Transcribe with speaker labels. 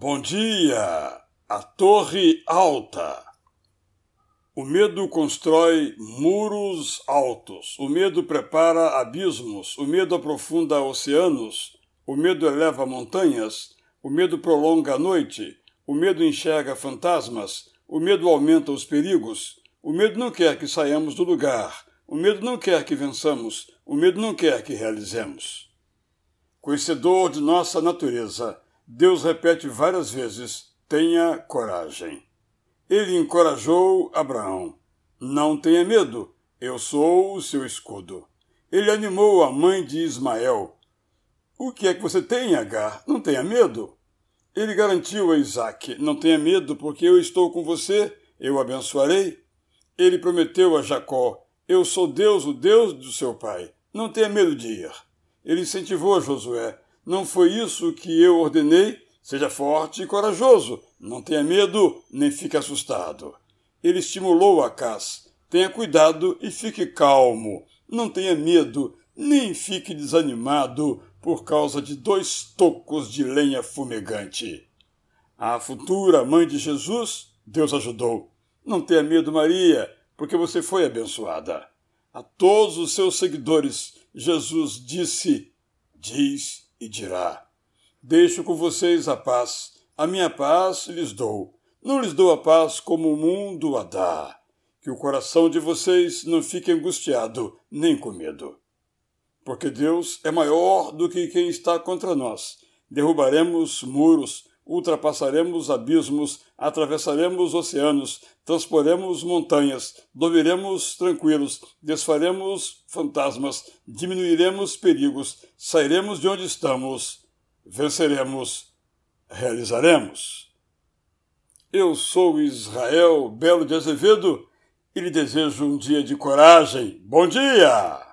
Speaker 1: Bom dia! A Torre Alta. O medo constrói muros altos, o medo prepara abismos, o medo aprofunda oceanos, o medo eleva montanhas, o medo prolonga a noite, o medo enxerga fantasmas, o medo aumenta os perigos, o medo não quer que saiamos do lugar, o medo não quer que vençamos, o medo não quer que realizemos. Conhecedor de nossa natureza, Deus repete várias vezes: tenha coragem. Ele encorajou Abraão: não tenha medo, eu sou o seu escudo. Ele animou a mãe de Ismael: o que é que você tem, Agar? Não tenha medo. Ele garantiu a Isaac: não tenha medo, porque eu estou com você, eu o abençoarei. Ele prometeu a Jacó: eu sou Deus, o Deus do seu pai. Não tenha medo de ir. Ele incentivou Josué: não foi isso que eu ordenei? Seja forte e corajoso, não tenha medo, nem fique assustado. Ele estimulou Acás: tenha cuidado e fique calmo, não tenha medo, nem fique desanimado por causa de dois tocos de lenha fumegante. A futura mãe de Jesus, Deus ajudou. Não tenha medo, Maria, porque você foi abençoada. A todos os seus seguidores, Jesus disse: diz e dirá: Deixo com vocês a paz, a minha paz lhes dou. Não lhes dou a paz como o mundo a dá. Que o coração de vocês não fique angustiado, nem com medo. Porque Deus é maior do que quem está contra nós. Derrubaremos muros, ultrapassaremos abismos, atravessaremos oceanos, transporemos montanhas, dormiremos tranquilos, desfaremos fantasmas, diminuiremos perigos, sairemos de onde estamos, venceremos, realizaremos. Eu sou Israel Belo de Azevedo e lhe desejo um dia de coragem. Bom dia!